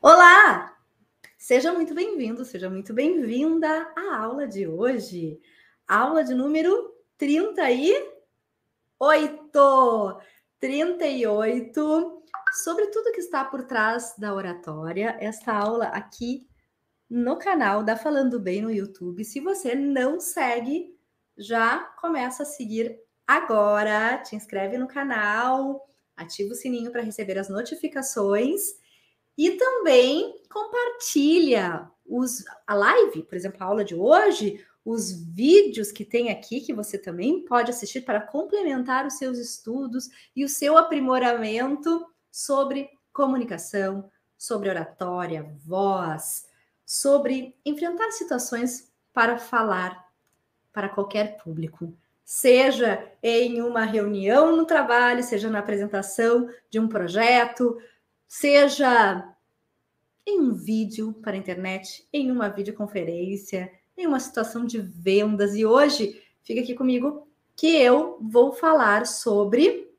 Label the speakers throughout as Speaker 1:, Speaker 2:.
Speaker 1: Olá! Seja muito bem-vindo, seja muito bem-vinda à aula de hoje. Aula de número 38. 38 sobre tudo que está por trás da oratória. Esta aula aqui no canal da Falando Bem no YouTube. Se você não segue, já começa a seguir agora. Te inscreve no canal, ativa o sininho para receber as notificações e também compartilha os, a live, por exemplo, a aula de hoje, os vídeos que tem aqui que você também pode assistir para complementar os seus estudos e o seu aprimoramento sobre comunicação, sobre oratória, voz, sobre enfrentar situações para falar para qualquer público, seja em uma reunião no trabalho, seja na apresentação de um projeto, seja em um vídeo para a internet, em uma videoconferência, em uma situação de vendas. E hoje, fica aqui comigo que eu vou falar sobre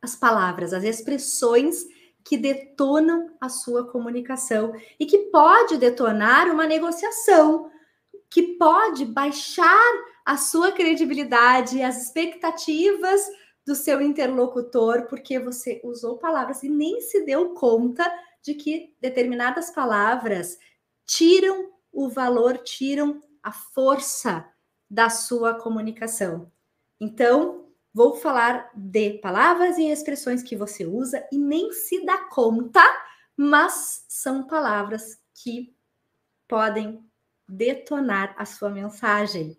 Speaker 1: as palavras, as expressões que detonam a sua comunicação e que pode detonar uma negociação, que pode baixar a sua credibilidade, as expectativas do seu interlocutor, porque você usou palavras e nem se deu conta de que determinadas palavras tiram o valor, tiram a força da sua comunicação. Então, vou falar de palavras e expressões que você usa e nem se dá conta, mas são palavras que podem detonar a sua mensagem.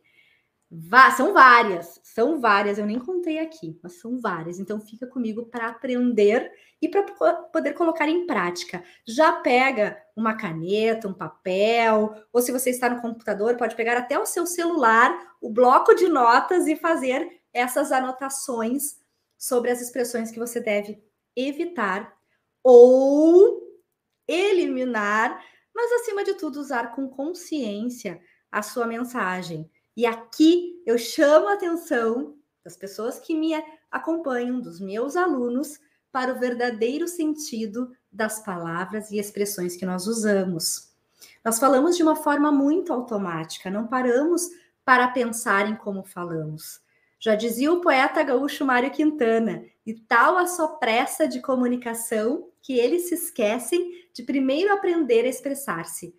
Speaker 1: São várias, são várias, eu nem contei aqui, mas são várias. Então fica comigo para aprender e para poder colocar em prática. Já pega uma caneta, um papel, ou se você está no computador, pode pegar até o seu celular, o bloco de notas e fazer essas anotações sobre as expressões que você deve evitar ou eliminar, mas acima de tudo usar com consciência a sua mensagem e aqui eu chamo a atenção das pessoas que me acompanham, dos meus alunos, para o verdadeiro sentido das palavras e expressões que nós usamos. Nós falamos de uma forma muito automática, não paramos para pensar em como falamos. Já dizia o poeta gaúcho Mário Quintana, e tal a sua pressa de comunicação que eles se esquecem de primeiro aprender a expressar-se.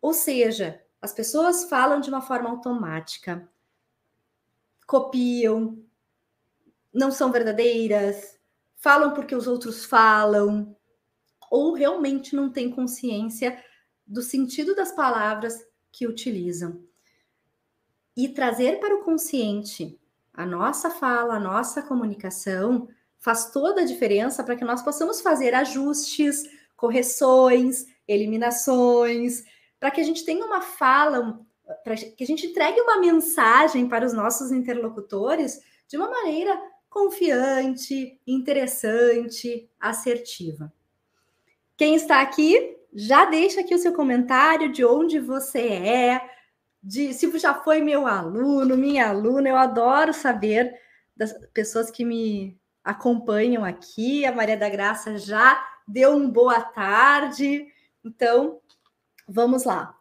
Speaker 1: Ou seja, as pessoas falam de uma forma automática, copiam, não são verdadeiras, falam porque os outros falam, ou realmente não têm consciência do sentido das palavras que utilizam. E trazer para o consciente a nossa fala, a nossa comunicação, faz toda a diferença para que nós possamos fazer ajustes, correções, eliminações, para que a gente tenha uma fala, para que a gente entregue uma mensagem para os nossos interlocutores de uma maneira confiante, interessante, assertiva. Quem está aqui, já deixa aqui o seu comentário de onde você é, de se já foi meu aluno, minha aluna. Eu adoro saber das pessoas que me acompanham aqui. A Maria da Graça já deu um boa tarde. Então, Vamos lá.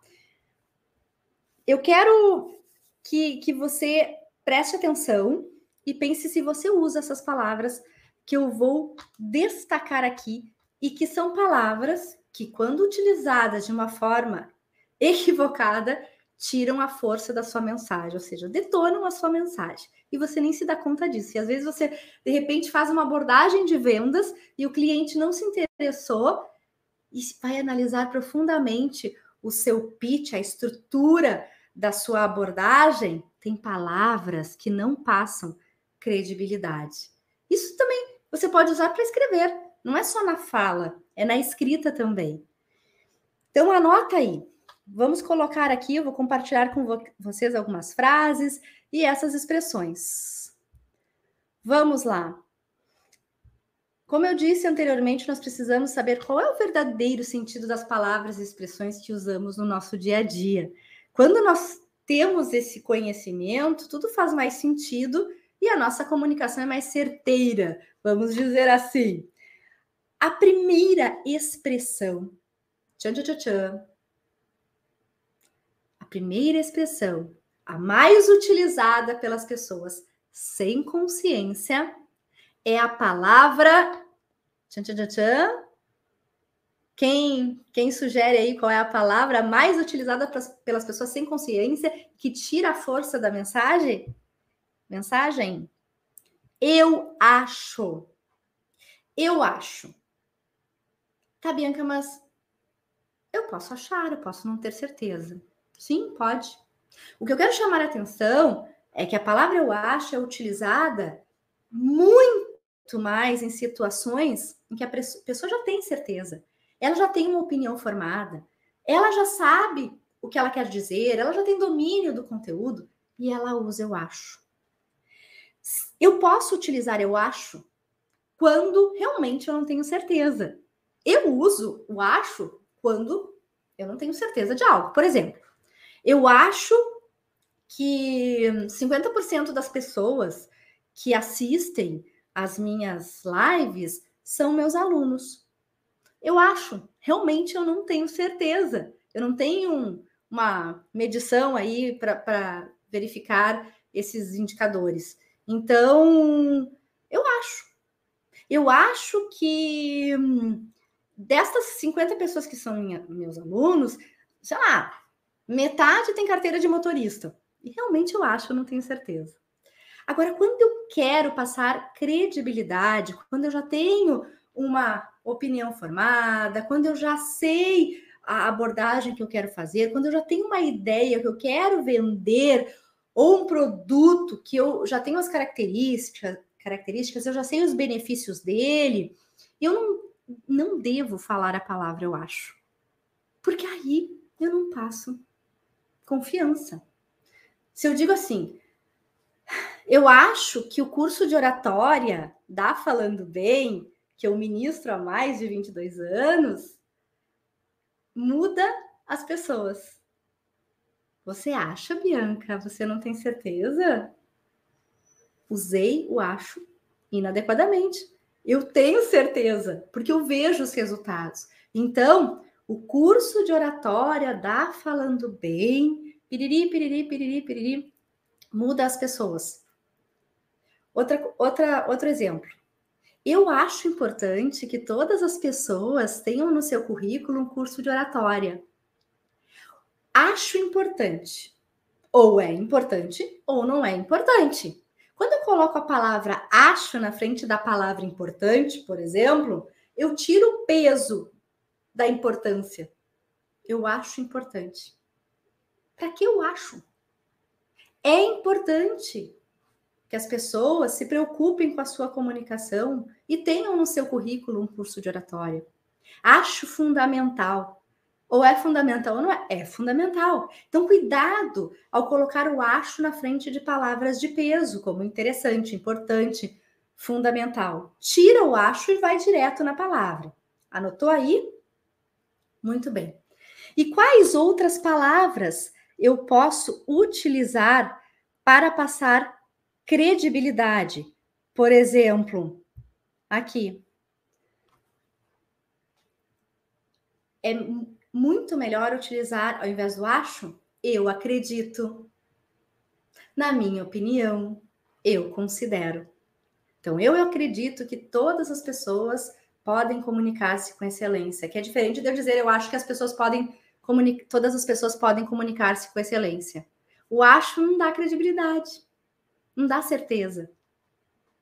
Speaker 1: Eu quero que, que você preste atenção e pense se você usa essas palavras que eu vou destacar aqui e que são palavras que, quando utilizadas de uma forma equivocada, tiram a força da sua mensagem, ou seja, detonam a sua mensagem. E você nem se dá conta disso. E às vezes você, de repente, faz uma abordagem de vendas e o cliente não se interessou e vai analisar profundamente o seu pitch, a estrutura da sua abordagem, tem palavras que não passam credibilidade. Isso também você pode usar para escrever, não é só na fala, é na escrita também. Então anota aí. Vamos colocar aqui, eu vou compartilhar com vocês algumas frases e essas expressões. Vamos lá. Como eu disse anteriormente, nós precisamos saber qual é o verdadeiro sentido das palavras e expressões que usamos no nosso dia a dia. Quando nós temos esse conhecimento, tudo faz mais sentido e a nossa comunicação é mais certeira, vamos dizer assim. A primeira expressão, tchan, tchan, tchan, a primeira expressão, a mais utilizada pelas pessoas sem consciência, é a palavra. Tchan, tchan, tchan, tchan. Quem, quem sugere aí qual é a palavra mais utilizada pelas pessoas sem consciência que tira a força da mensagem? Mensagem? Eu acho. Eu acho. Tá, Bianca, mas eu posso achar, eu posso não ter certeza. Sim, pode. O que eu quero chamar a atenção é que a palavra eu acho é utilizada muito mais em situações em que a pessoa já tem certeza, ela já tem uma opinião formada, ela já sabe o que ela quer dizer, ela já tem domínio do conteúdo e ela usa eu acho. Eu posso utilizar eu acho quando realmente eu não tenho certeza. Eu uso o acho quando eu não tenho certeza de algo. Por exemplo, eu acho que 50% das pessoas que assistem às minhas lives são meus alunos. Eu acho, realmente eu não tenho certeza. Eu não tenho uma medição aí para verificar esses indicadores. Então, eu acho. Eu acho que hum, destas 50 pessoas que são minha, meus alunos, sei lá, metade tem carteira de motorista. E realmente eu acho, eu não tenho certeza. Agora, quando eu quero passar credibilidade, quando eu já tenho uma opinião formada, quando eu já sei a abordagem que eu quero fazer, quando eu já tenho uma ideia que eu quero vender ou um produto que eu já tenho as características, características, eu já sei os benefícios dele, eu não, não devo falar a palavra eu acho. Porque aí eu não passo confiança. Se eu digo assim, eu acho que o curso de oratória da Falando Bem, que eu ministro há mais de 22 anos, muda as pessoas. Você acha, Bianca? Você não tem certeza? Usei o acho inadequadamente. Eu tenho certeza, porque eu vejo os resultados. Então, o curso de oratória da Falando Bem, piriri, piriri, piriri, piriri, muda as pessoas. Outra, outra, outro exemplo. Eu acho importante que todas as pessoas tenham no seu currículo um curso de oratória. Acho importante. Ou é importante ou não é importante. Quando eu coloco a palavra acho na frente da palavra importante, por exemplo, eu tiro o peso da importância. Eu acho importante. Para que eu acho? É importante que as pessoas se preocupem com a sua comunicação e tenham no seu currículo um curso de oratória. Acho fundamental. Ou é fundamental ou não é? É fundamental. Então, cuidado ao colocar o acho na frente de palavras de peso, como interessante, importante, fundamental. Tira o acho e vai direto na palavra. Anotou aí? Muito bem. E quais outras palavras eu posso utilizar para passar credibilidade. Por exemplo, aqui. É muito melhor utilizar, ao invés do acho, eu acredito. Na minha opinião, eu considero. Então, eu acredito que todas as pessoas podem comunicar-se com excelência, que é diferente de eu dizer eu acho que as pessoas podem todas as pessoas podem comunicar-se com excelência. O acho não dá credibilidade, não dá certeza.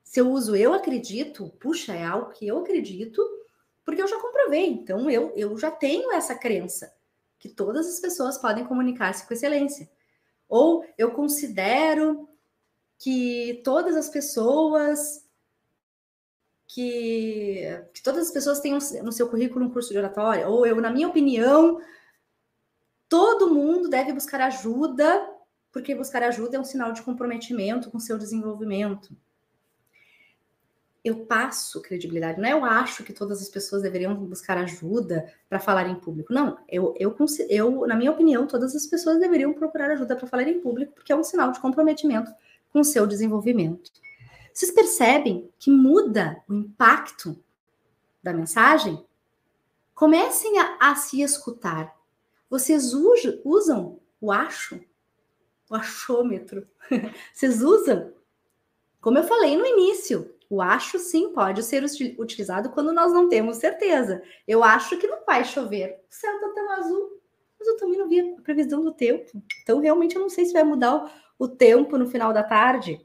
Speaker 1: Se eu uso eu acredito, puxa, é algo que eu acredito, porque eu já comprovei. Então, eu, eu já tenho essa crença que todas as pessoas podem comunicar-se com excelência. Ou eu considero que todas as pessoas que, que todas as pessoas têm no seu currículo um curso de oratória, ou eu, na minha opinião, Todo mundo deve buscar ajuda, porque buscar ajuda é um sinal de comprometimento com seu desenvolvimento. Eu passo credibilidade, não é eu acho que todas as pessoas deveriam buscar ajuda para falar em público. Não, eu, eu, eu, na minha opinião, todas as pessoas deveriam procurar ajuda para falar em público, porque é um sinal de comprometimento com o seu desenvolvimento. Vocês percebem que muda o impacto da mensagem, comecem a, a se escutar. Vocês usam o acho, o achômetro. Vocês usam? Como eu falei no início, o acho sim pode ser utilizado quando nós não temos certeza. Eu acho que não vai chover. O céu está tão azul, mas eu também não vi a previsão do tempo. Então, realmente, eu não sei se vai mudar o, o tempo no final da tarde.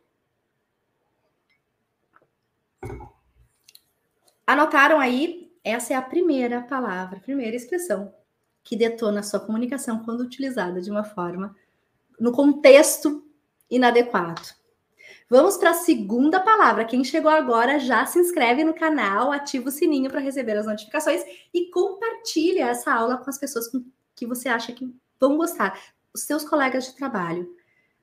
Speaker 1: Anotaram aí? Essa é a primeira palavra, a primeira expressão que detona a sua comunicação quando utilizada de uma forma no contexto inadequado. Vamos para a segunda palavra. Quem chegou agora já se inscreve no canal, ativa o sininho para receber as notificações e compartilha essa aula com as pessoas que você acha que vão gostar, os seus colegas de trabalho.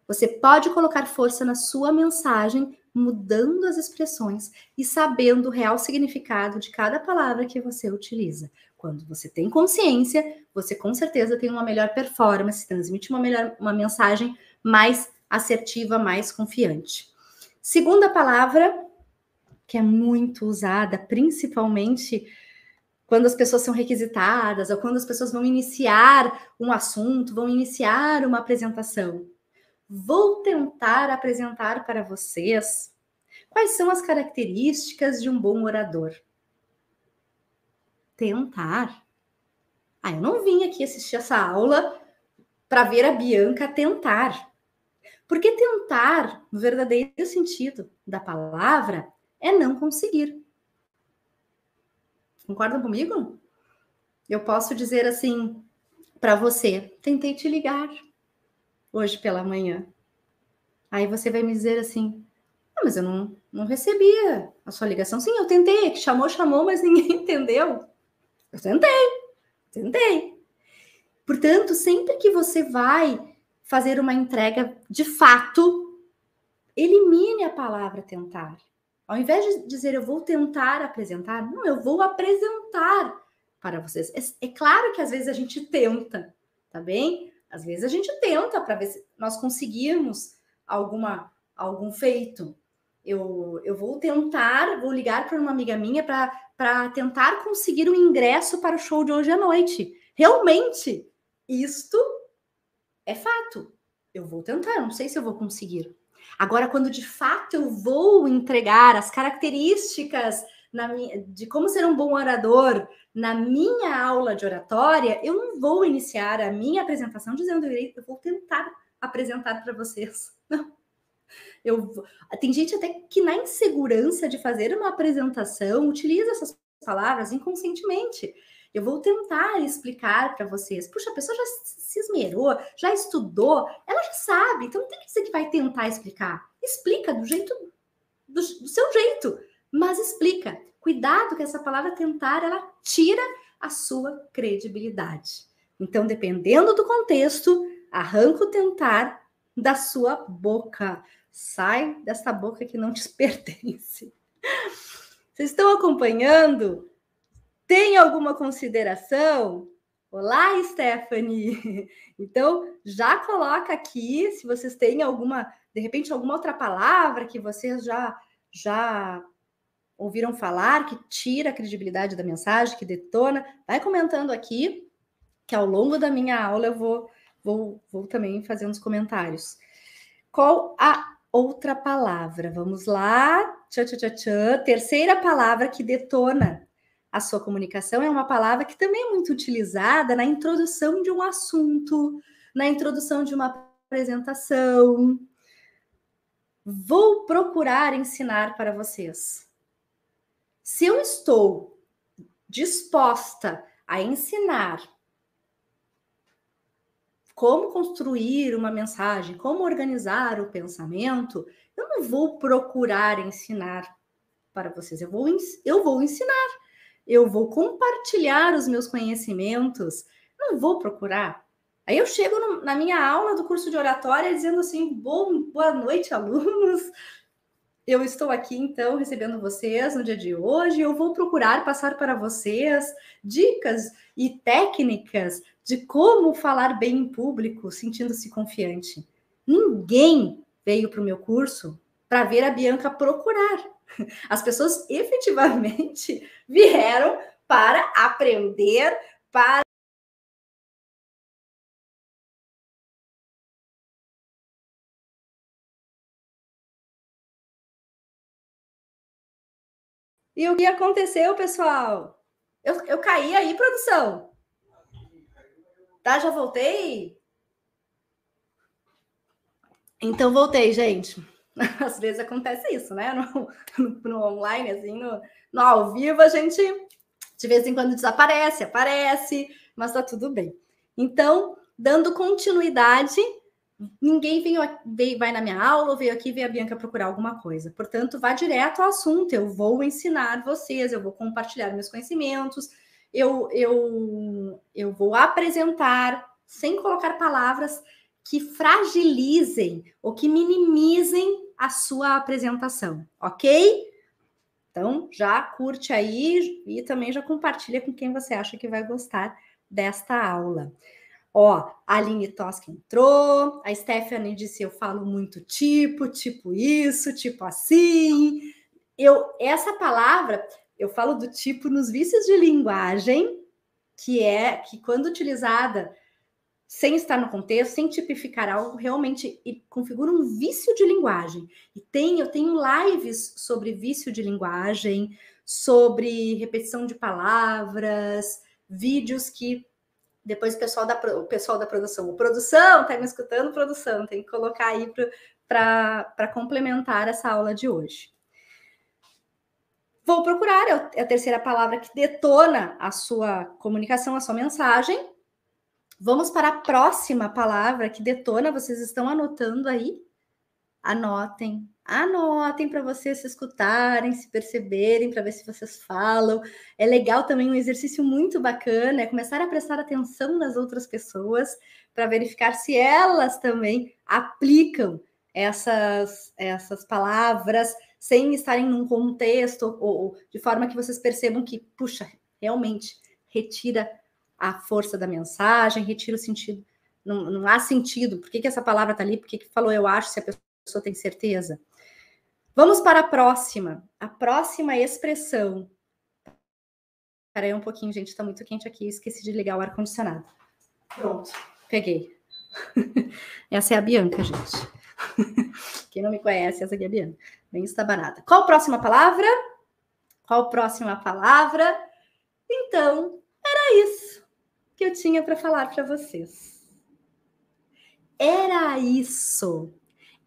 Speaker 1: Você pode colocar força na sua mensagem, mudando as expressões e sabendo o real significado de cada palavra que você utiliza. Quando você tem consciência, você com certeza tem uma melhor performance, transmite uma, melhor, uma mensagem mais assertiva, mais confiante. Segunda palavra, que é muito usada, principalmente quando as pessoas são requisitadas ou quando as pessoas vão iniciar um assunto, vão iniciar uma apresentação. Vou tentar apresentar para vocês quais são as características de um bom orador. Tentar. Ah, eu não vim aqui assistir essa aula para ver a Bianca tentar. Porque tentar, no verdadeiro sentido da palavra, é não conseguir. Concordam comigo? Eu posso dizer assim para você: tentei te ligar hoje pela manhã. Aí você vai me dizer assim: ah, mas eu não, não recebia a sua ligação. Sim, eu tentei, chamou, chamou, mas ninguém entendeu. Eu tentei, tentei. Portanto, sempre que você vai fazer uma entrega de fato, elimine a palavra tentar. Ao invés de dizer eu vou tentar apresentar, não, eu vou apresentar para vocês. É, é claro que às vezes a gente tenta, tá bem? Às vezes a gente tenta para ver se nós conseguimos alguma algum feito. Eu, eu vou tentar, vou ligar para uma amiga minha para tentar conseguir um ingresso para o show de hoje à noite. Realmente, isto é fato. Eu vou tentar, não sei se eu vou conseguir. Agora, quando de fato eu vou entregar as características minha, de como ser um bom orador na minha aula de oratória, eu não vou iniciar a minha apresentação dizendo eu vou tentar apresentar para vocês. Não. Eu, tem gente até que na insegurança de fazer uma apresentação utiliza essas palavras inconscientemente. Eu vou tentar explicar para vocês. Puxa, a pessoa já se esmerou, já estudou, ela já sabe. Então não tem que dizer que vai tentar explicar. Explica do jeito do, do seu jeito, mas explica. Cuidado que essa palavra tentar, ela tira a sua credibilidade. Então, dependendo do contexto, arranca o tentar da sua boca. Sai dessa boca que não te pertence. Vocês estão acompanhando? Tem alguma consideração? Olá, Stephanie! Então, já coloca aqui se vocês têm alguma, de repente, alguma outra palavra que vocês já, já ouviram falar, que tira a credibilidade da mensagem, que detona. Vai comentando aqui, que ao longo da minha aula eu vou, vou, vou também fazer uns comentários. Qual a outra palavra? Vamos lá. Tchã, tchã, tchã. Terceira palavra que detona a sua comunicação é uma palavra que também é muito utilizada na introdução de um assunto, na introdução de uma apresentação. Vou procurar ensinar para vocês. Se eu estou disposta a ensinar como construir uma mensagem, como organizar o pensamento, eu não vou procurar ensinar para vocês, eu vou, eu vou ensinar eu vou compartilhar os meus conhecimentos, não vou procurar. Aí eu chego no, na minha aula do curso de oratória dizendo assim: Bom, boa noite, alunos. Eu estou aqui então recebendo vocês no dia de hoje. Eu vou procurar passar para vocês dicas e técnicas de como falar bem em público, sentindo-se confiante. Ninguém veio para o meu curso para ver a Bianca procurar. As pessoas efetivamente vieram para aprender, para E o que aconteceu, pessoal? Eu, eu caí aí, produção. Tá, já voltei? Então voltei, gente. Às vezes acontece isso, né? No, no, no, online, assim, no, no ao vivo, a gente de vez em quando desaparece, aparece, mas tá tudo bem. Então, dando continuidade, ninguém veio, veio, vai na minha aula, veio aqui ver a Bianca procurar alguma coisa. Portanto, vá direto ao assunto. Eu vou ensinar vocês, eu vou compartilhar meus conhecimentos, eu, eu, eu vou apresentar sem colocar palavras que fragilizem ou que minimizem a sua apresentação, ok? Então, já curte aí e também já compartilha com quem você acha que vai gostar desta aula. Ó, a Aline Tosca entrou, a Stephanie disse: Eu falo muito tipo, tipo isso, tipo assim. Eu, essa palavra, eu falo do tipo nos vícios de linguagem, que é que, quando utilizada sem estar no contexto, sem tipificar algo, realmente configura um vício de linguagem. E tem, eu tenho lives sobre vício de linguagem, sobre repetição de palavras, vídeos que depois o pessoal da, o pessoal da produção, o produção, tá me escutando, produção, tem que colocar aí para complementar essa aula de hoje. Vou procurar, é, é a terceira palavra que detona a sua comunicação, a sua mensagem. Vamos para a próxima palavra que detona, vocês estão anotando aí? Anotem, Anotem para vocês se escutarem, se perceberem, para ver se vocês falam. É legal também um exercício muito bacana, é começar a prestar atenção nas outras pessoas para verificar se elas também aplicam essas, essas palavras sem estarem num contexto ou, ou de forma que vocês percebam que, puxa, realmente retira a força da mensagem, retira o sentido. Não, não há sentido. Por que, que essa palavra está ali? Por que, que falou eu acho se a pessoa tem certeza? Vamos para a próxima. A próxima expressão. Peraí um pouquinho, gente, está muito quente aqui. Esqueci de ligar o ar-condicionado. Pronto, peguei. Essa é a Bianca, gente. Quem não me conhece, essa aqui é a Bianca. Bem estabanada. Qual a próxima palavra? Qual a próxima palavra? Então, era isso que eu tinha para falar para vocês. Era isso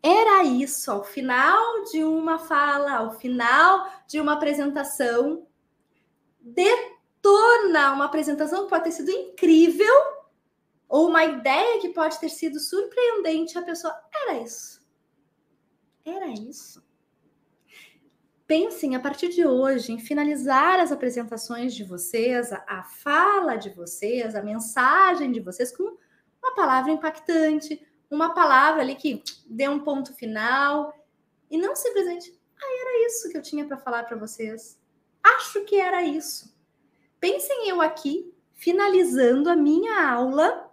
Speaker 1: era isso, ao final de uma fala, ao final de uma apresentação, detona uma apresentação que pode ter sido incrível, ou uma ideia que pode ter sido surpreendente, a pessoa, era isso. Era isso. Pensem a partir de hoje em finalizar as apresentações de vocês, a, fala de vocês, a mensagem de vocês com uma palavra impactante, uma palavra ali que dê um ponto final e não simplesmente, ah, era isso que eu tinha para falar para vocês. Acho que era isso. Pensem eu aqui finalizando a minha aula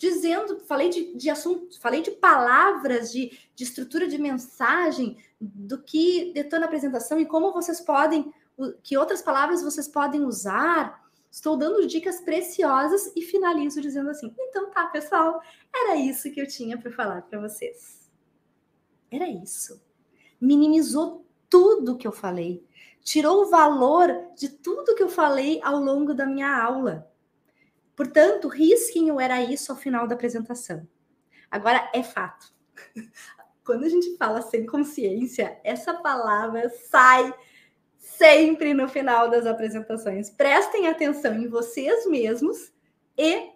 Speaker 1: dizendo, falei de, de assunto, falei de palavras, de, de estrutura de mensagem, do que detona a apresentação e como vocês podem, que outras palavras vocês podem usar, Estou dando dicas preciosas e finalizo dizendo assim: então tá, pessoal, era isso que eu tinha para falar para vocês. Era isso. Minimizou tudo que eu falei, tirou o valor de tudo que eu falei ao longo da minha aula. Portanto, risquem o era isso ao final da apresentação. Agora é fato. Quando a gente fala sem consciência, essa palavra sai sempre no final das apresentações. Prestem atenção em vocês mesmos e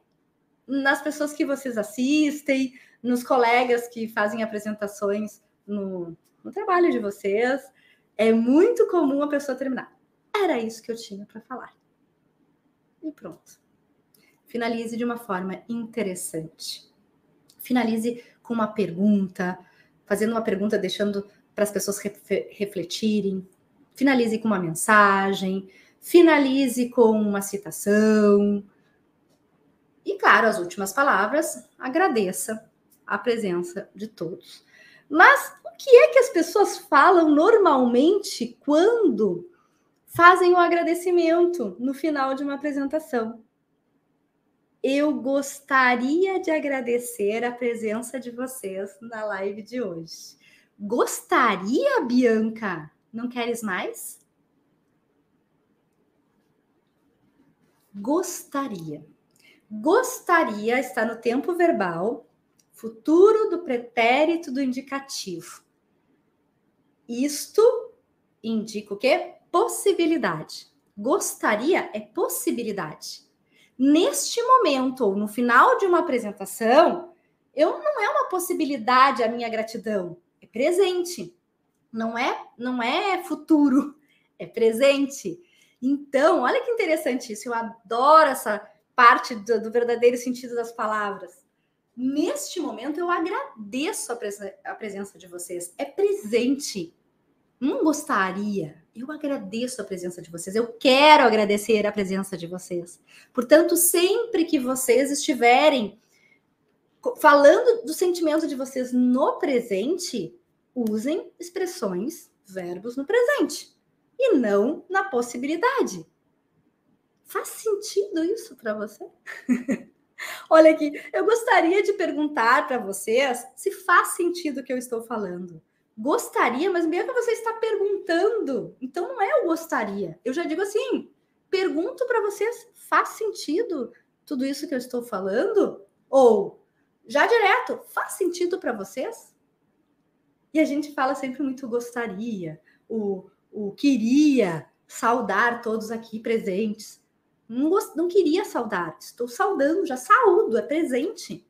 Speaker 1: nas pessoas que vocês assistem, nos colegas que fazem apresentações no, no trabalho de vocês. É muito comum a pessoa terminar. Era isso que eu tinha para falar. E pronto. Finalize de uma forma interessante. Finalize com uma pergunta, fazendo uma pergunta, deixando para as pessoas refletirem, finalize com uma mensagem, finalize com uma citação. E, claro, as últimas palavras, agradeça a presença de todos. Mas o que é que as pessoas falam normalmente quando fazem o agradecimento no final de uma apresentação? Eu gostaria de agradecer a presença de vocês na live de hoje. Gostaria, Bianca? Não queres mais? Gostaria. Gostaria está no tempo verbal, futuro do pretérito do indicativo. Isto indica o quê? Possibilidade. Gostaria é possibilidade. Neste momento, ou no final de uma apresentação, eu não é uma possibilidade a minha gratidão, é presente. Não é, não é futuro, é presente. Então, olha que interessante isso. Eu adoro essa parte do, do verdadeiro sentido das palavras. Neste momento, eu agradeço a, a presença de vocês. É presente. Não gostaria. Eu agradeço a presença de vocês. Eu quero agradecer a presença de vocês. Portanto, sempre que vocês estiverem falando do sentimento de vocês no presente, usem expressões, verbos no presente e não na possibilidade. Faz sentido isso para você? Olha aqui, eu gostaria de perguntar para vocês se faz sentido o que eu estou falando. Gostaria, mas mesmo que você está perguntando, então não é o gostaria. Eu já digo assim, pergunto para vocês, faz sentido tudo isso que eu estou falando? Ou já direto, faz sentido para vocês? E a gente fala sempre muito gostaria, o, o queria saudar todos aqui presentes. Não, gost, não queria saudar, estou saudando, já saúdo, é presente.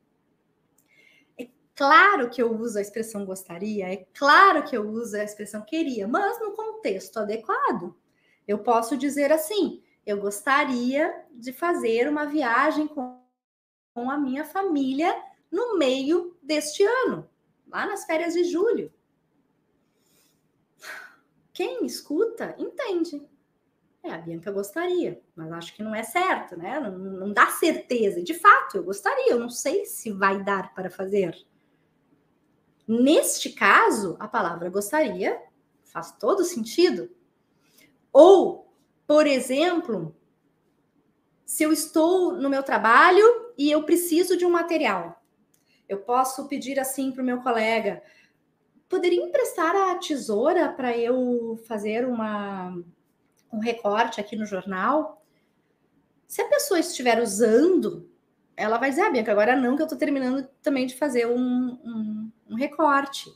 Speaker 1: É claro que eu uso a expressão gostaria, é claro que eu uso a expressão queria, mas no contexto adequado. Eu posso dizer assim: eu gostaria de fazer uma viagem com, com a minha família no meio deste ano, lá nas férias de julho. Quem escuta entende. É, a Bianca gostaria, mas acho que não é certo, né? Não, não dá certeza. De fato, eu gostaria, eu não sei se vai dar para fazer. Neste caso, a palavra gostaria faz todo sentido. Ou, por exemplo, se eu estou no meu trabalho e eu preciso de um material, eu posso pedir assim para o meu colega: poderia emprestar a tesoura para eu fazer uma, um recorte aqui no jornal? Se a pessoa estiver usando, ela vai dizer, ah, Bianca, agora não, que eu estou terminando também de fazer um, um, um, recorte.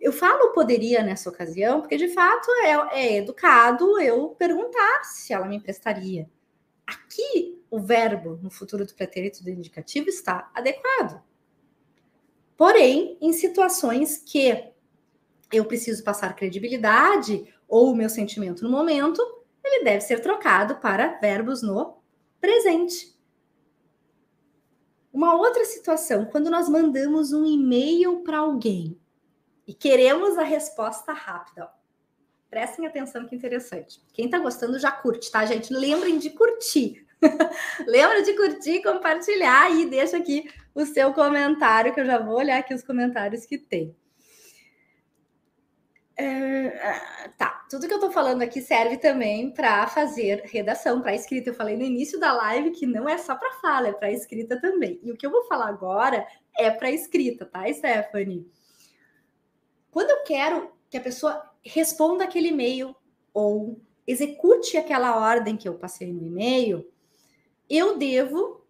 Speaker 1: Eu falo poderia nessa ocasião, porque de fato é, é educado eu perguntar se ela me emprestaria. Aqui, o verbo no futuro do pretérito do indicativo está adequado. Porém, em situações que eu preciso passar credibilidade ou o meu sentimento no momento, ele deve ser trocado para verbos no presente. Uma outra situação, quando nós mandamos um e-mail para alguém e queremos a resposta rápida. Prestem atenção que interessante. Quem está gostando já curte, tá, gente? Lembrem de curtir. Lembra de curtir, compartilhar e deixa aqui o seu comentário, que eu já vou olhar aqui os comentários que tem. É, tá, tudo que eu tô falando aqui serve também para fazer redação, para escrita. Eu falei no início da live que não é só para fala, é para escrita também. E o que eu vou falar agora é para escrita, tá, Stephanie? Quando eu quero que a pessoa responda aquele e-mail ou execute aquela ordem que eu passei no e-mail, eu devo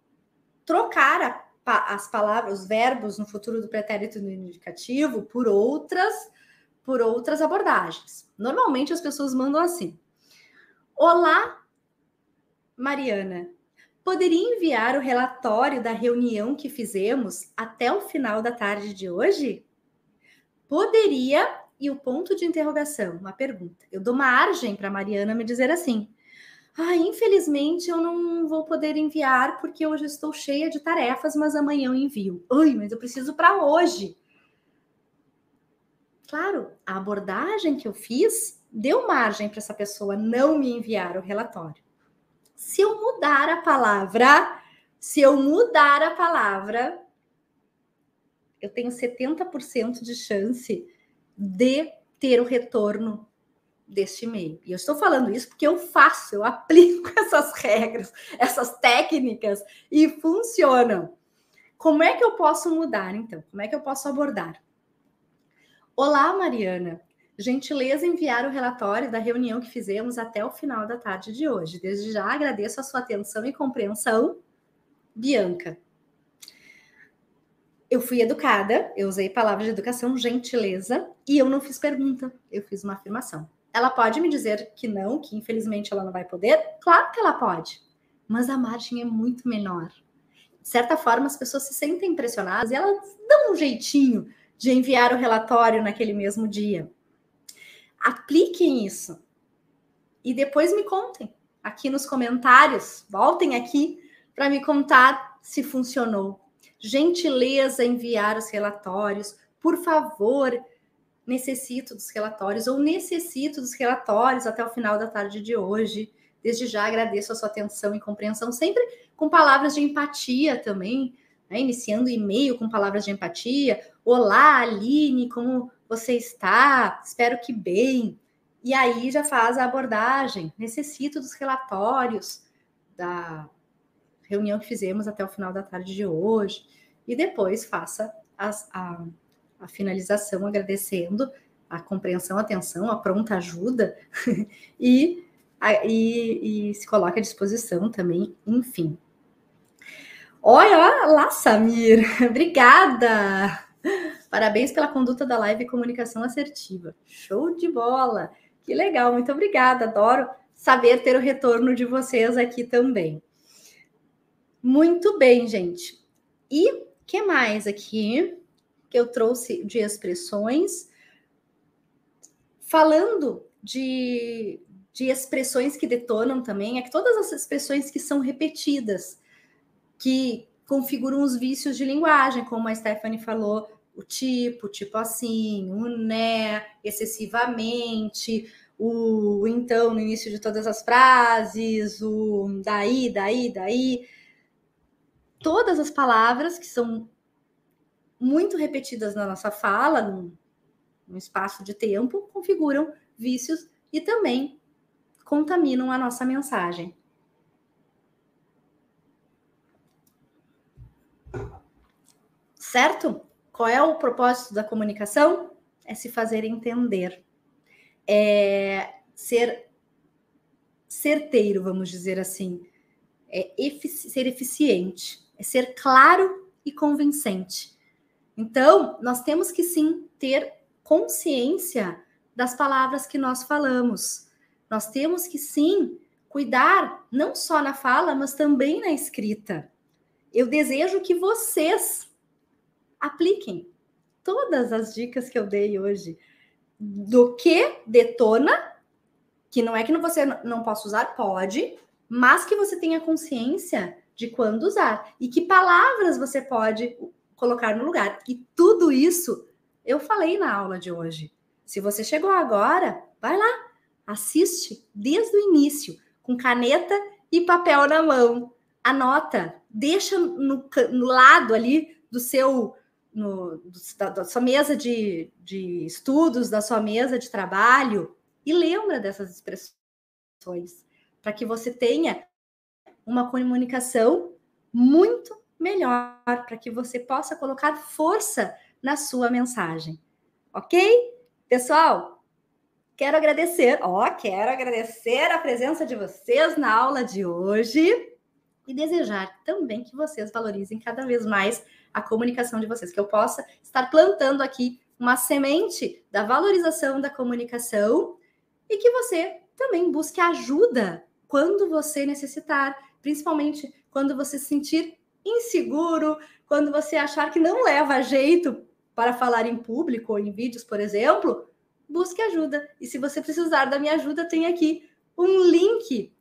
Speaker 1: trocar a, as palavras, os verbos no futuro do pretérito no indicativo por outras por outras abordagens. Normalmente as pessoas mandam assim: Olá, Mariana. Poderia enviar o relatório da reunião que fizemos até o final da tarde de hoje? Poderia e o ponto de interrogação, uma pergunta. Eu dou margem para Mariana me dizer assim: ah, infelizmente eu não vou poder enviar porque hoje estou cheia de tarefas, mas amanhã eu envio. Ui, mas eu preciso para hoje. Claro, a abordagem que eu fiz deu margem para essa pessoa não me enviar o relatório. Se eu mudar a palavra, se eu mudar a palavra, eu tenho 70% de chance de ter o retorno deste e-mail. E eu estou falando isso porque eu faço, eu aplico essas regras, essas técnicas e funcionam. Como é que eu posso mudar, então? Como é que eu posso abordar? Olá, Mariana. Gentileza enviar o relatório da reunião que fizemos até o final da tarde de hoje. Desde já agradeço a sua atenção e compreensão, Bianca. Eu fui educada, eu usei palavras de educação, gentileza, e eu não fiz pergunta, eu fiz uma afirmação. Ela pode me dizer que não, que infelizmente ela não vai poder? Claro que ela pode, mas a margem é muito menor. De certa forma, as pessoas se sentem pressionadas e elas dão um jeitinho de enviar o relatório naquele mesmo dia. Apliquem isso e depois me contem aqui nos comentários. Voltem aqui para me contar se funcionou. Gentileza enviar os relatórios. Por favor, necessito dos relatórios ou necessito dos relatórios até o final da tarde de hoje. Desde já agradeço a sua atenção e compreensão, sempre com palavras de empatia também, né? iniciando e-mail com palavras de empatia. Olá, Aline, como você está? Espero que bem. E aí já faz a abordagem. Necessito dos relatórios da reunião que fizemos até o final da tarde de hoje. E depois faça a, a finalização agradecendo a compreensão, a atenção, a pronta ajuda e, e, e, se coloca à disposição também, enfim. Olha lá, Samir, obrigada! Parabéns pela conduta da live e comunicação assertiva. Show de bola! Que legal, muito obrigada. Adoro saber ter o retorno de vocês aqui também. Muito bem, gente. E que mais aqui? que eu trouxe de expressões, falando de, de expressões que detonam também, é que todas as expressões que são repetidas, que configuram os vícios de linguagem, como a Stephanie falou, o tipo, tipo assim, o né, excessivamente, o então no início de todas as frases, o daí, daí, daí. Todas as palavras que são muito repetidas na nossa fala, num, num espaço de tempo, configuram vícios e também contaminam a nossa mensagem. Certo? Qual é o propósito da comunicação? É se fazer entender. É ser certeiro, vamos dizer assim. É efici ser eficiente. É ser claro e convincente. Então, nós temos que sim ter consciência das palavras que nós falamos. Nós temos que sim cuidar não só na fala, mas também na escrita. Eu desejo que vocês apliquem todas as dicas que eu dei hoje do que detona, que não é que você não possa usar, pode, mas que você tenha consciência de quando usar e que palavras você pode colocar no lugar. E tudo isso eu falei na aula de hoje. Se você chegou agora, vai lá, assiste desde o início, com caneta e papel na mão. Anota, deixa no, no lado ali do seu, no, da, da, sua mesa de, de estudos, da sua mesa de trabalho, e lembra dessas expressões, para que você tenha uma comunicação muito melhor para que você possa colocar força na sua mensagem. Ok? Pessoal, quero agradecer, ó, quero agradecer a presença de vocês na aula de hoje e desejar também que vocês valorizem cada vez mais a comunicação de vocês, que eu possa estar plantando aqui uma semente da valorização da comunicação e que você também busque ajuda quando você necessitar, principalmente quando você se sentir inseguro, quando você achar que não leva jeito para falar em público ou em vídeos, por exemplo, busque ajuda. E se você precisar da minha ajuda, tem aqui um link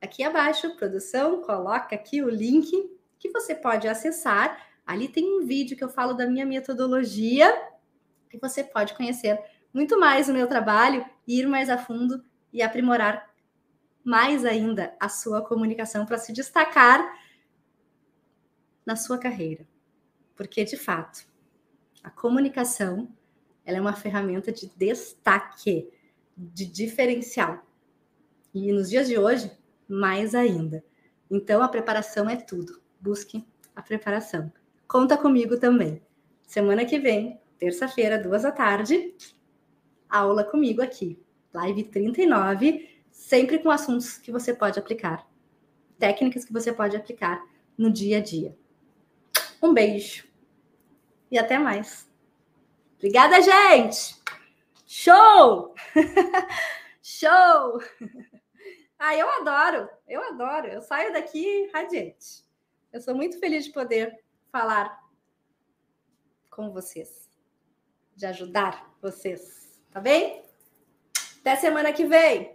Speaker 1: aqui abaixo, produção, coloca aqui o link que você pode acessar. Ali tem um vídeo que eu falo da minha metodologia e você pode conhecer muito mais o meu trabalho, ir mais a fundo e aprimorar mais ainda a sua comunicação para se destacar na sua carreira. Porque, de fato, a comunicação ela é uma ferramenta de destaque, de diferencial. E nos dias de hoje, mais ainda. Então, a preparação é tudo. Busque a preparação. Conta comigo também. Semana que vem, terça-feira, duas da tarde, aula comigo aqui. Live 39, sempre com assuntos que você pode aplicar. Técnicas que você pode aplicar no dia a dia. Um beijo e até mais. Obrigada, gente! Show! Show! Ah, eu adoro, eu adoro. Eu saio daqui radiante. Eu sou muito feliz de poder falar com vocês, de ajudar vocês, tá bem? Até semana que vem.